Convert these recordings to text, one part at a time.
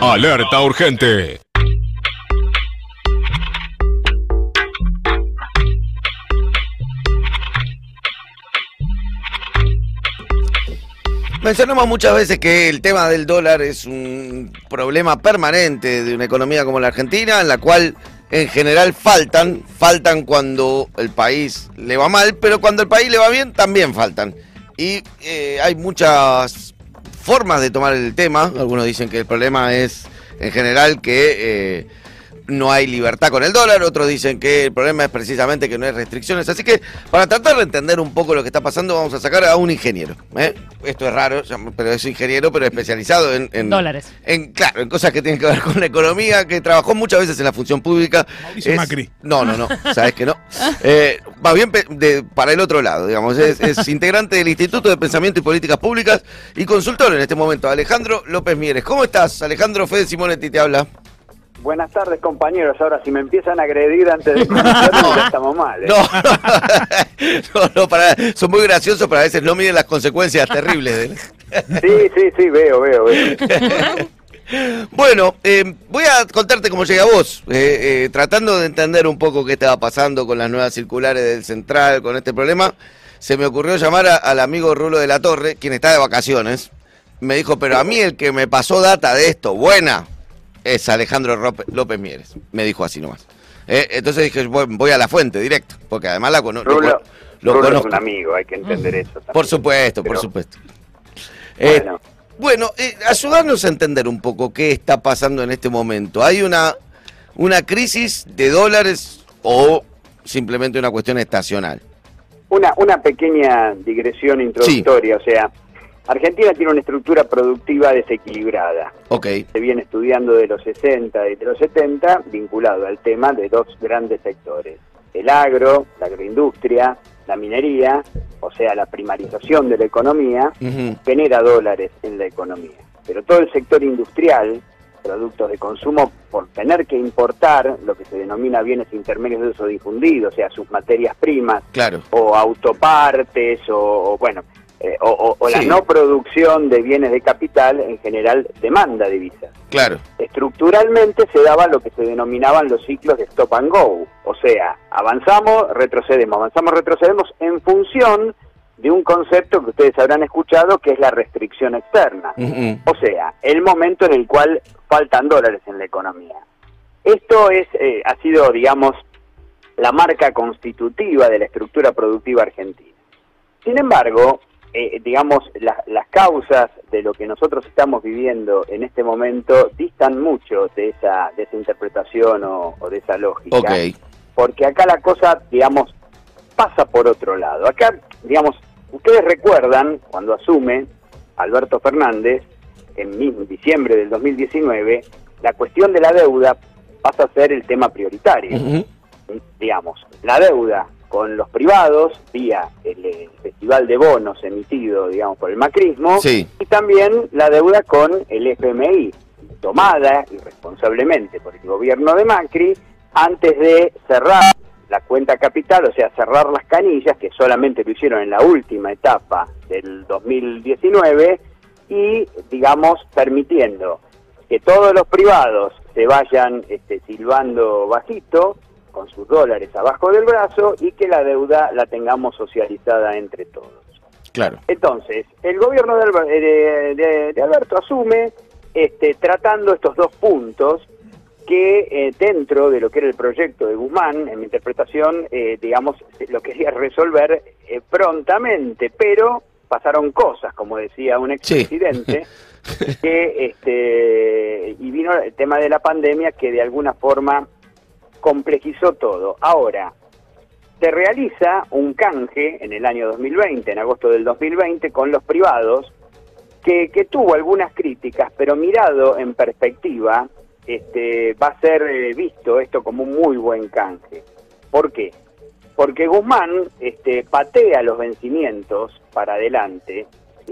Alerta urgente. Mencionamos muchas veces que el tema del dólar es un problema permanente de una economía como la Argentina, en la cual en general faltan, faltan cuando el país le va mal, pero cuando el país le va bien también faltan. Y eh, hay muchas formas de tomar el tema. Algunos dicen que el problema es en general que eh, no hay libertad con el dólar, otros dicen que el problema es precisamente que no hay restricciones. Así que para tratar de entender un poco lo que está pasando, vamos a sacar a un ingeniero. ¿eh? Esto es raro, pero es ingeniero, pero especializado en, dólares. En, claro, en cosas que tienen que ver con la economía, que trabajó muchas veces en la función pública. Mauricio Macri. No, no, no, sabes que no. Eh, va bien para el otro lado, digamos. Es, es integrante del Instituto de Pensamiento y Políticas Públicas y consultor en este momento, Alejandro López Mieres. ¿Cómo estás, Alejandro? Fede Simonetti te habla. Buenas tardes, compañeros. Ahora, si me empiezan a agredir antes de no, ya estamos mal. ¿eh? No, no, para, son muy graciosos, pero a veces no miden las consecuencias terribles. Sí, sí, sí, veo, veo, veo. Bueno, eh, voy a contarte cómo llega vos, eh, eh, tratando de entender un poco qué estaba pasando con las nuevas circulares del Central, con este problema. Se me ocurrió llamar al amigo Rulo de la Torre, quien está de vacaciones. Me dijo, pero a mí el que me pasó data de esto, buena, es Alejandro López Mieres. Me dijo así nomás. Eh, entonces dije, voy, a la fuente directo, porque además la conozco. Rulo, lo, es un amigo, hay que entender eso. También. Por supuesto, por supuesto. bueno, eh, bueno eh, ayudarnos a entender un poco qué está pasando en este momento. ¿Hay una, una crisis de dólares o simplemente una cuestión estacional? Una, una pequeña digresión introductoria, o sea, Argentina tiene una estructura productiva desequilibrada. Okay. Se viene estudiando de los 60 y de los 70, vinculado al tema de dos grandes sectores. El agro, la agroindustria, la minería, o sea, la primarización de la economía, genera dólares en la economía. Pero todo el sector industrial, productos de consumo, por tener que importar lo que se denomina bienes intermedios de uso difundido, o sea, sus materias primas, claro. o autopartes, o bueno, eh, o, la no producción de bienes de capital en general demanda divisas. Claro. Estructuralmente se daban lo que se denominaban los ciclos de stop and go, o sea, avanzamos, retrocedemos, avanzamos, retrocedemos en función de un concepto que ustedes habrán escuchado que es la restricción externa, o sea, el momento en el cual faltan dólares en la economía. Esto es, eh, ha sido, digamos, la marca constitutiva de la estructura productiva argentina. Sin embargo, eh, digamos, las causas de lo que nosotros estamos viviendo en este momento distan mucho de esa, de esa interpretación o, de esa lógica. Porque acá la cosa, digamos, pasa por otro lado. Acá, digamos, ustedes recuerdan cuando asume Alberto Fernández en diciembre del 2019, la cuestión de la deuda pasa a ser el tema prioritario. Digamos, la deuda con los privados vía el, festival de bonos emitido, digamos, por el macrismo, y también la deuda con el FMI, tomada irresponsablemente por el gobierno de Macri, antes de cerrar la cuenta capital, o sea, cerrar las canillas, que solamente lo hicieron en la última etapa del 2019, y, digamos, permitiendo que todos los privados se vayan este, silbando bajito, con sus dólares abajo del brazo y que la deuda la tengamos socializada entre todos. Claro. Entonces, el gobierno de, Alberto asume este, tratando estos dos puntos que eh, dentro de lo que era el proyecto de Guzmán, en mi interpretación, eh, digamos, lo quería resolver eh, prontamente, pero pasaron cosas, como decía un expresidente, que este, y vino el tema de la pandemia que de alguna forma complejizó todo. Ahora, se realiza un canje en el año 2020, en agosto del 2020, con los privados, que, tuvo algunas críticas, pero mirado en perspectiva, este, va a ser eh, visto esto como un muy buen canje. ¿Por qué? Porque Guzmán este, patea los vencimientos para adelante.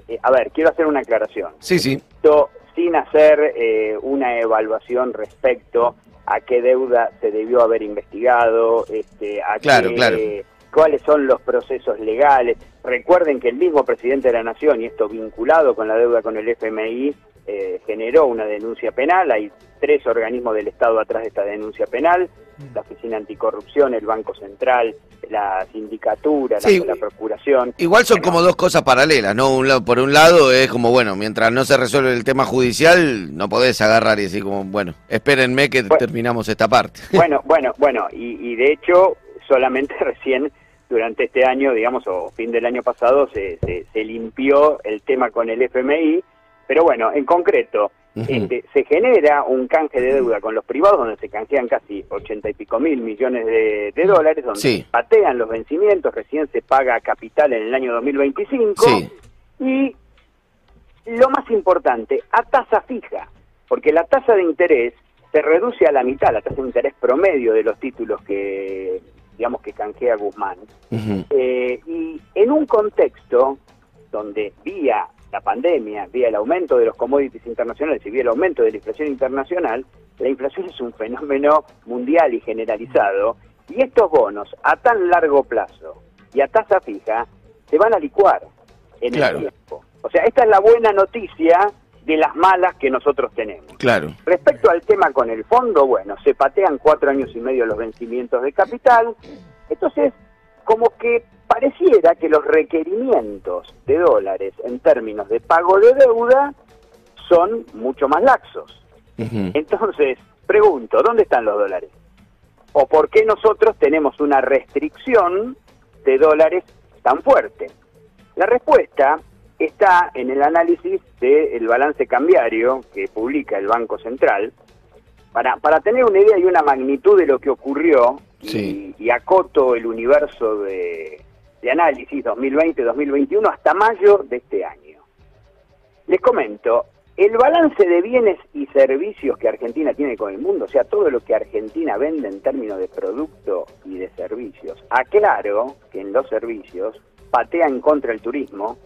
Eh, a ver, quiero hacer una aclaración. Sí, sí. Esto sin hacer eh, una evaluación respecto a qué deuda se debió haber investigado, este, a qué, cuáles son los procesos legales. Recuerden que el mismo presidente de la Nación, y esto vinculado con la deuda con el FMI, eh, generó una denuncia penal, hay tres organismos del Estado atrás de esta denuncia penal, la Oficina Anticorrupción, el Banco Central, la Sindicatura, Sí, la, la Procuración. Igual son Bueno, como dos cosas paralelas, ¿no? Un lado, por un lado es como, bueno, mientras no se resuelve el tema judicial, no podés agarrar y decir como, bueno, espérenme que Bueno. terminamos esta parte. Bueno, bueno, bueno, y, y de hecho, solamente recién durante este año, digamos, o fin del año pasado, se, se, se limpió el tema con el FMI, pero bueno, en concreto, Este, se genera un canje de deuda con los privados donde se canjean casi ochenta y pico mil millones de, de dólares, donde Sí. patean los vencimientos, recién se paga capital en el año 2025, Sí. y lo más importante, a tasa fija, porque la tasa de interés se reduce a la mitad, la tasa de interés promedio de los títulos que, digamos, que canjea Guzmán. Eh, y en un contexto donde vía la pandemia, vía el aumento de los commodities internacionales y vía el aumento de la inflación internacional, la inflación es un fenómeno mundial y generalizado, y estos bonos a tan largo plazo y a tasa fija se van a licuar en Claro. el tiempo. O sea, esta es la buena noticia de las malas que nosotros tenemos. Claro. Respecto al tema con el fondo, bueno, se patean cuatro años y medio los vencimientos de capital, entonces como que pareciera que los requerimientos de dólares en términos de pago de deuda son mucho más laxos. Entonces, pregunto, ¿dónde están los dólares? ¿O por qué nosotros tenemos una restricción de dólares tan fuerte? La respuesta está en el análisis del balance cambiario que publica el Banco Central. Para, para tener una idea y una magnitud de lo que ocurrió, y, acoto el universo de, de análisis 2020-2021 hasta mayo de este año. Les comento, el balance de bienes y servicios que Argentina tiene con el mundo, o sea, todo lo que Argentina vende en términos de producto y de servicios, aclaro que en los servicios patea en contra el turismo,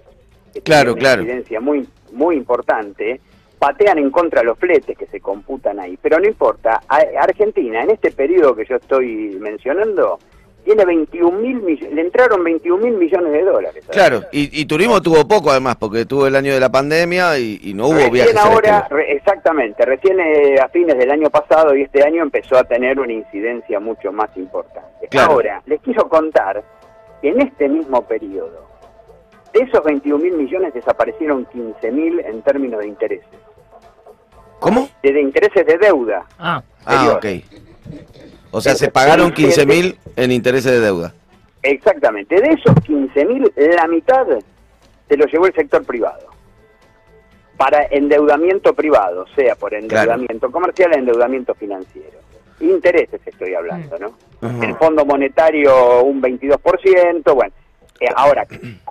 que Claro, tiene una claro. muy, muy importante, patean en contra los fletes que se computan ahí, pero no importa, Argentina en este periodo que yo estoy mencionando, tiene 21 mil millones, le entraron 21 mil millones de dólares. Claro, y, y turismo tuvo poco además, porque tuvo el año de la pandemia y, y no hubo Recién viajes. ahora, re- exactamente, recién eh, a fines del año pasado y este año empezó a tener una incidencia mucho más importante. Claro. Ahora, les quiero contar que en este mismo periodo, de esos 21 mil millones desaparecieron 15 mil en términos de intereses. ¿Cómo? De, de intereses de deuda. Ah, Ah, ok. O sea, se pagaron 15 mil en intereses de deuda. Exactamente. De esos 15 mil, la mitad se lo llevó el sector privado. Para endeudamiento privado, sea por endeudamiento comercial, endeudamiento financiero. Intereses estoy hablando, ¿no? Ajá. El Fondo Monetario un 22%, bueno. eh, ahora,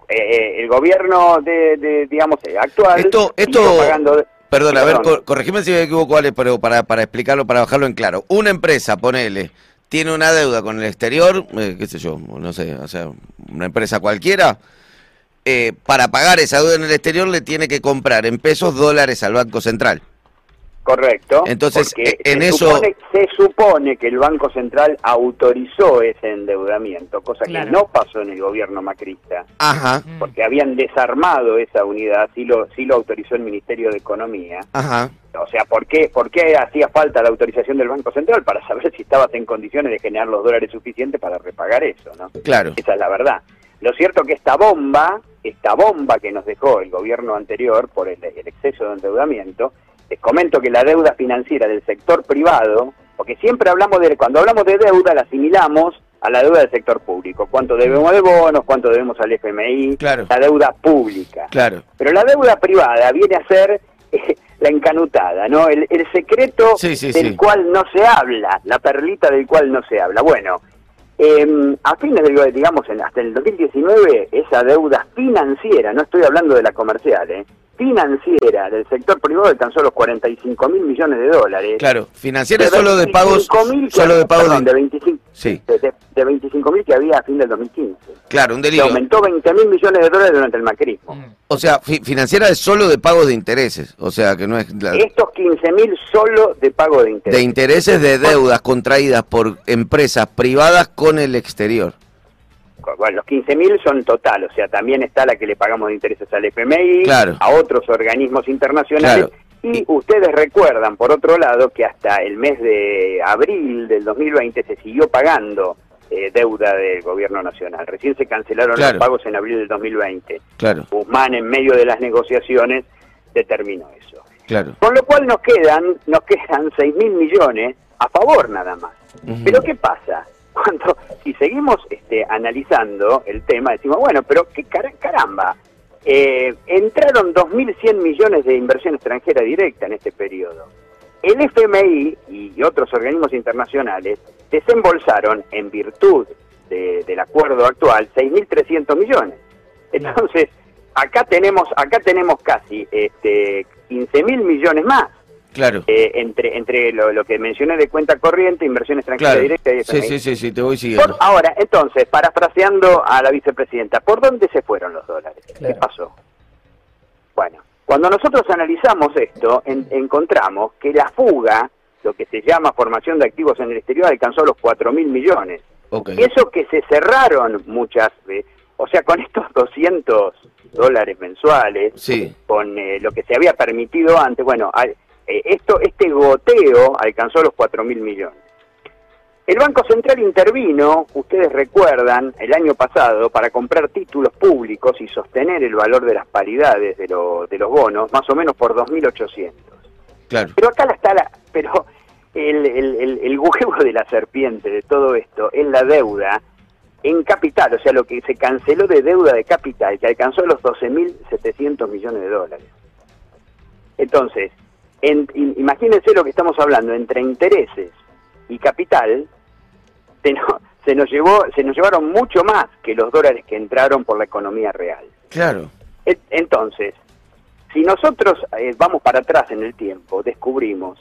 eh, el gobierno de, de, digamos, eh, actual... Esto- esto- pagando Perdón, a ver, cor- corregime si me equivoco, Ale, pero para, para explicarlo, para bajarlo en claro. Una empresa, ponele, tiene una deuda con el exterior, eh, qué sé yo, no sé, o sea, una empresa cualquiera, eh, para pagar esa deuda en el exterior le tiene que comprar en pesos dólares al Banco Central. Correcto. Entonces, eh, en se eso- Supone, se supone que el Banco Central autorizó ese endeudamiento, cosa Claro. que no pasó en el gobierno macrista, Ajá, mm. porque habían desarmado esa unidad, sí lo, sí lo autorizó el Ministerio de Economía. ajá, O sea, ¿por qué, ¿por qué hacía falta la autorización del Banco Central? Para saber si estabas en condiciones de generar los dólares suficientes para repagar eso, ¿no? claro. Esa es la verdad. Lo cierto que esta bomba, esta bomba que nos dejó el gobierno anterior por el, el exceso de endeudamiento, les comento que la deuda financiera del sector privado, porque siempre hablamos de, cuando hablamos de deuda la asimilamos a la deuda del sector público, cuánto debemos de bonos, cuánto debemos al FMI, Claro. la deuda pública. Claro. Pero la deuda privada viene a ser eh, la encanutada, ¿no? El, el secreto Sí, sí, del sí. cual no se habla, la perlita del cual no se habla. Bueno, eh, a fines del, digamos, en- hasta el 2019, esa deuda financiera, no estoy hablando de la comercial, ¿eh? Financiera del sector privado alcanzó los 45 mil millones de dólares. Claro, financiera es solo de pagos, 25.000 que- solo de pagos perdón, de... de 25 Sí. de, de, de 25 mil que había a fin del 2015. Claro, un Se delirio. aumentó 20 mil millones de dólares durante el macrismo. Mm. O sea, fi- financiera es solo de pagos de intereses, o sea, que no es la- Estos 15 mil solo de pago de interés. de intereses de deudas contraídas por empresas privadas con el exterior. Bueno, los 15 mil son total, o sea, también está la que le pagamos de intereses al FMI, Claro. a otros organismos internacionales, Claro. Y ustedes recuerdan, por otro lado, que hasta el mes de abril del 2020 se siguió pagando eh, deuda del gobierno nacional. Recién se cancelaron Claro. los pagos en abril del 2020. Claro, Guzmán, en medio de las negociaciones, determinó eso. claro. Con lo cual nos quedan, nos quedan 6 mil millones a favor nada más. Ujú. Pero ¿qué pasa? Cuando, si seguimos este, analizando el tema, decimos, bueno, pero qué cara- caramba, eh, entraron 2.100 millones de inversión extranjera directa en este periodo. El FMI y otros organismos internacionales desembolsaron, en virtud de- del acuerdo actual, 6.300 millones. Entonces, acá tenemos, acá tenemos casi este, 15.000 millones más. Claro. Eh, entre entre lo, lo que mencioné de cuenta corriente, inversión extranjera Claro. directa y Sí, FMI. sí, sí, sí, te voy Por- siguiendo. ahora, entonces, parafraseando a la vicepresidenta, ¿por dónde se fueron los dólares? Claro. ¿Qué pasó? Bueno, cuando nosotros analizamos esto, en- encontramos que la fuga, lo que se llama formación de activos en el exterior, alcanzó los 4 mil millones. Ok. Y eso que se cerraron muchas veces, o sea, con estos 200 dólares mensuales, Sí. con eh, lo que se había permitido antes, bueno, al- eh, esto este goteo alcanzó los 4 mil millones. El Banco Central intervino, ustedes recuerdan, el año pasado para comprar títulos públicos y sostener el valor de las paridades de, lo- de los bonos, más o menos por 2.800. Claro. Pero acá la está la, pero el, el, el, el huevo de la serpiente de todo esto es la deuda en capital, o sea, lo que se canceló de deuda de capital, que alcanzó los 12.700 millones de dólares. Entonces, en- im- imagínense lo que estamos hablando, entre intereses y capital, se, no- se nos llevó, se nos llevaron mucho más que los dólares que entraron por la economía real. Claro. Entonces, si nosotros eh, vamos para atrás en el tiempo, descubrimos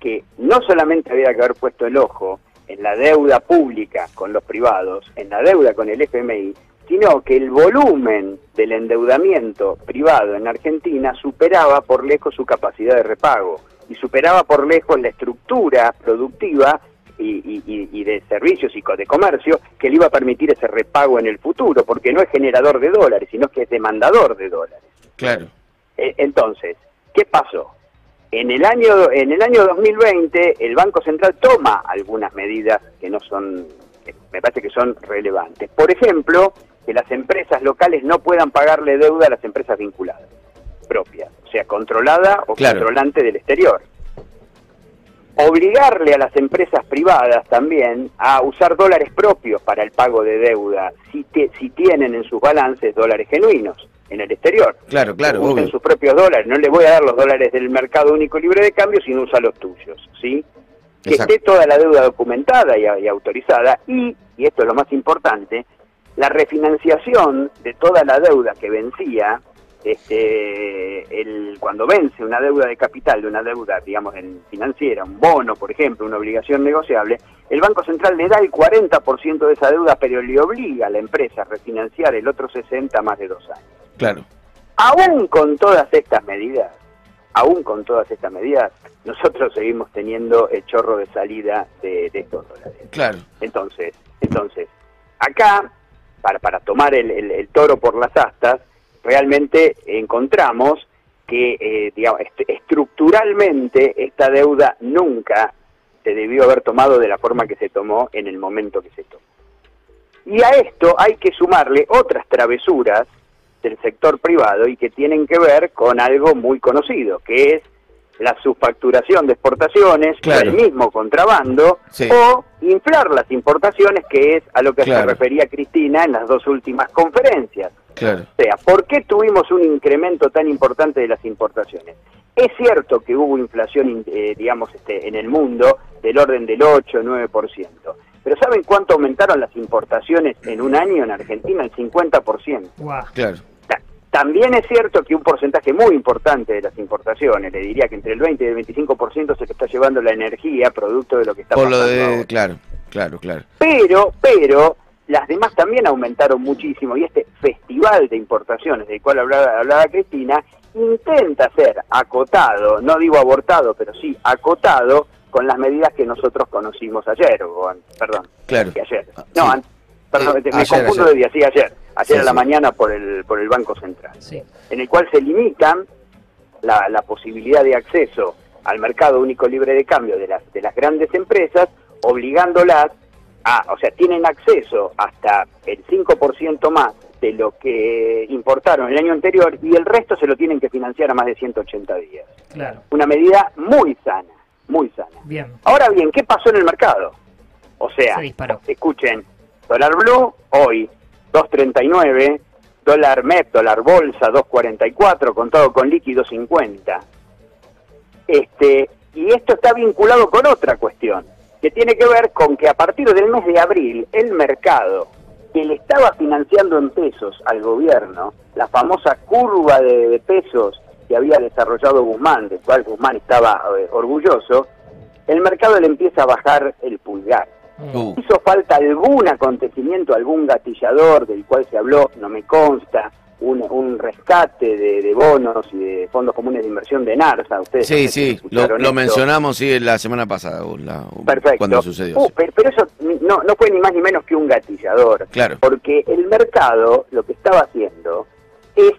que no solamente había que haber puesto el ojo en la deuda pública con los privados, en la deuda con el FMI, sino que el volumen del endeudamiento privado en Argentina superaba por lejos su capacidad de repago y superaba por lejos la estructura productiva y, y- y- y de servicios y de comercio que le iba a permitir ese repago en el futuro, porque no es generador de dólares, sino que es demandador de dólares. Claro. Eh, Entonces, ¿qué pasó? En el año en el año 2020 el Banco Central toma algunas medidas que no son me parece que son relevantes. Por ejemplo, que las empresas locales no puedan pagarle deuda a las empresas vinculadas propias, o sea, controlada o Claro. controlante del exterior. Obligarle a las empresas privadas también a usar dólares propios para el pago de deuda, si, te- si tienen en sus balances dólares genuinos en el exterior Claro, claro, usen obvio. sus propios dólares. No le voy a dar los dólares del mercado único libre de cambio, sino usa los tuyos, ¿sí? Que Exacto. esté toda la deuda documentada y, y autorizada y, y esto es lo más importante, la refinanciación de toda la deuda que vencía, este, el, cuando vence una deuda de capital, de una deuda, digamos, en financiera, un bono, por ejemplo, una obligación negociable, el Banco Central le da el 40% de esa deuda, pero le obliga a la empresa a refinanciar el otro 60 más de dos años Claro. aún con todas estas medidas, aún con todas estas medidas, nosotros seguimos teniendo el chorro de salida de, de estos dólares. Claro. Entonces, entonces, acá, para, para tomar el, el- toro por las astas, realmente encontramos que, eh, digamos, est- estructuralmente esta deuda nunca se debió haber tomado de la forma que se tomó en el momento que se tomó. Y a esto hay que sumarle otras travesuras del sector privado y que tienen que ver con algo muy conocido, que es la subfacturación de exportaciones, Claro. el mismo contrabando, Sí. o inflar las importaciones, que es a lo que se refería Cristina en las dos últimas conferencias. Claro. O sea, ¿por qué tuvimos un incremento tan importante de las importaciones? Es cierto que hubo inflación, in- eh, digamos, este, en el mundo del orden del 8 9%. Pero ¿saben cuánto aumentaron las importaciones en un año en Argentina? El 50%. Guau. Claro. Ta- También es cierto que un porcentaje muy importante de las importaciones, le diría que entre el 20 y el 25% se lo está llevando la energía, producto de lo que está Por lo pasando de. Claro, claro, claro. Pero, pero, las demás también aumentaron muchísimo y este festival de importaciones del cual hablaba, hablaba Cristina intenta ser acotado, no digo abortado, pero sí acotado con las medidas que nosotros conocimos ayer, o perdón, Claro. ayer. Ah, No, sí. an- perdón, Eh, me ayer, confundo ayer. de día, sí, ayer, ayer Sí, a la sí. mañana por el, por el Banco Central Sí. en el cual se limitan la, la posibilidad de acceso al mercado único libre de cambio de las, de las grandes empresas, obligándolas a, o sea, tienen acceso hasta el 5% más de lo que importaron el año anterior y el resto se lo tienen que financiar a más de 180 días. Claro. Una medida muy sana, muy sana. Bien. Ahora bien, ¿qué pasó en el mercado? O sea, Se escuchen, dólar blue hoy 2.39, dólar MEP, dólar bolsa 2.44, contado con líquido 50. Este, y esto está vinculado con otra cuestión, que tiene que ver con que a partir del mes de abril el mercado que le estaba financiando en pesos al gobierno, la famosa curva de, pesos que había desarrollado Guzmán, del cual Guzmán estaba eh, orgulloso, el mercado le empieza a bajar el pulgar. Uh, ¿Hizo falta algún acontecimiento, algún gatillador del cual se habló? No me consta. Un, un rescate de, de bonos y de fondos comunes de inversión de NARSA. Ustedes sí, sí, lo, mencionamos sí la semana pasada, la- Perfecto. cuando sucedió. Uh, pero, pero eso no, no fue ni más ni menos que un gatillador. Claro. Porque el mercado lo que estaba haciendo es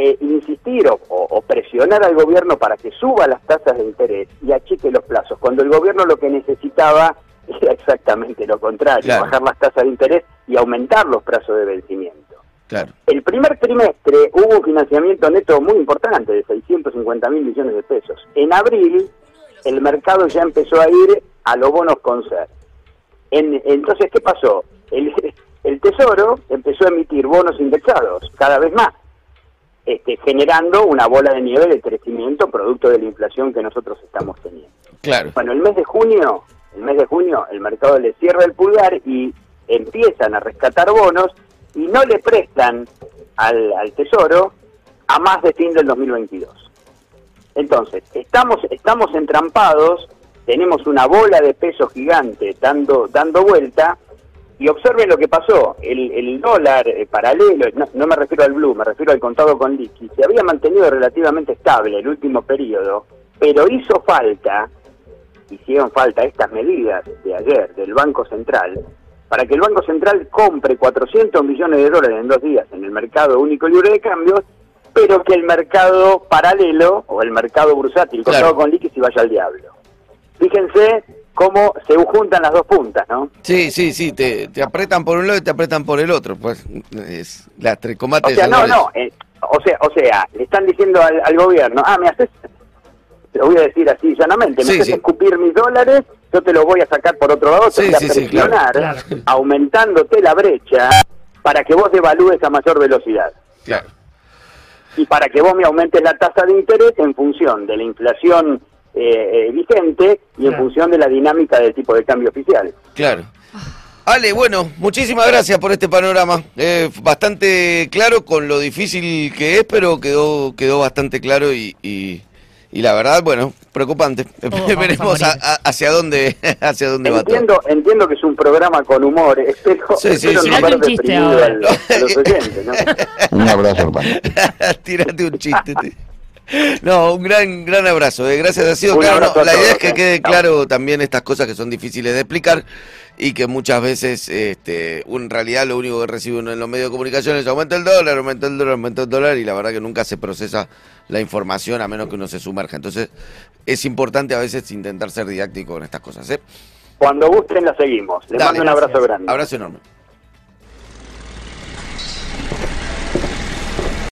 eh, insistir o- o presionar al gobierno para que suba las tasas de interés y achique los plazos, cuando el gobierno lo que necesitaba era exactamente lo contrario, Claro. bajar las tasas de interés y aumentar los plazos de vencimiento. Claro. El primer trimestre hubo un financiamiento neto muy importante de 650 mil millones de pesos. En abril el mercado ya empezó a ir a los bonos con ser. En- entonces, ¿qué pasó? El, el Tesoro empezó a emitir bonos indexados cada vez más, este, generando una bola de nieve de crecimiento producto de la inflación que nosotros estamos teniendo. Claro. Bueno, el mes de junio, el mes de junio, el mercado le cierra el pulgar y empiezan a rescatar bonos y no le prestan al, al Tesoro a más de fin del 2022. Entonces, estamos, estamos entrampados, tenemos una bola de peso gigante dando, dando vuelta y observen lo que pasó. El, el dólar eh, paralelo, no, no me refiero al blue, me refiero al contado con liqui, se había mantenido relativamente estable el último periodo, pero hizo falta hicieron falta estas medidas de ayer del Banco Central para que el Banco Central compre 400 millones de dólares en dos días en el mercado único libre de cambios, pero que el mercado paralelo o el mercado bursátil Claro. contado con liquidez se vaya al diablo. Fíjense cómo se juntan las dos puntas, ¿no? Sí, sí, sí, te, te apretan por un lado y te apretan por el otro. Pues es la tres O combates. sea, no, no, eh, o sea, o sea, le están diciendo al, al gobierno, ah, me haces, te lo voy a decir así llanamente, me Sí, sí. escupir mis dólares, yo te los voy a sacar por otro lado, te Sí, voy a sí, sí, claro. presionar, Claro. aumentándote la brecha para que vos devalúes a mayor velocidad Claro. y para que vos me aumentes la tasa de interés en función de la inflación eh, eh, vigente y en función de la dinámica del tipo de cambio oficial. Claro. Ale, bueno, muchísimas gracias por este panorama. Eh, bastante claro con lo difícil que es, pero quedó quedó bastante claro y, y, y la verdad, bueno, preocupante. a Veremos a- a- hacia dónde hacia dónde va todo. Entiendo, entiendo que es un programa con humor, espero, Sí, sí, espero sí. no Tirate un chiste ahora. al- a los oyentes, ¿no? Un abrazo, hermano. Tírate un chiste. No, un gran gran abrazo. eh. Gracias, ha sido Un claro. no, la idea es que eh. quede claro también estas cosas que son difíciles de explicar y que muchas veces, este, en realidad, lo único que recibe uno en los medios de comunicación es aumenta el dólar, aumenta el dólar, aumenta el dólar y la verdad que nunca se procesa la información a menos que uno se sumerja. Entonces, es importante a veces intentar ser didáctico con estas cosas. ¿eh? Cuando gusten la seguimos. Les Dale. mando un abrazo Gracias. grande. Abrazo enorme.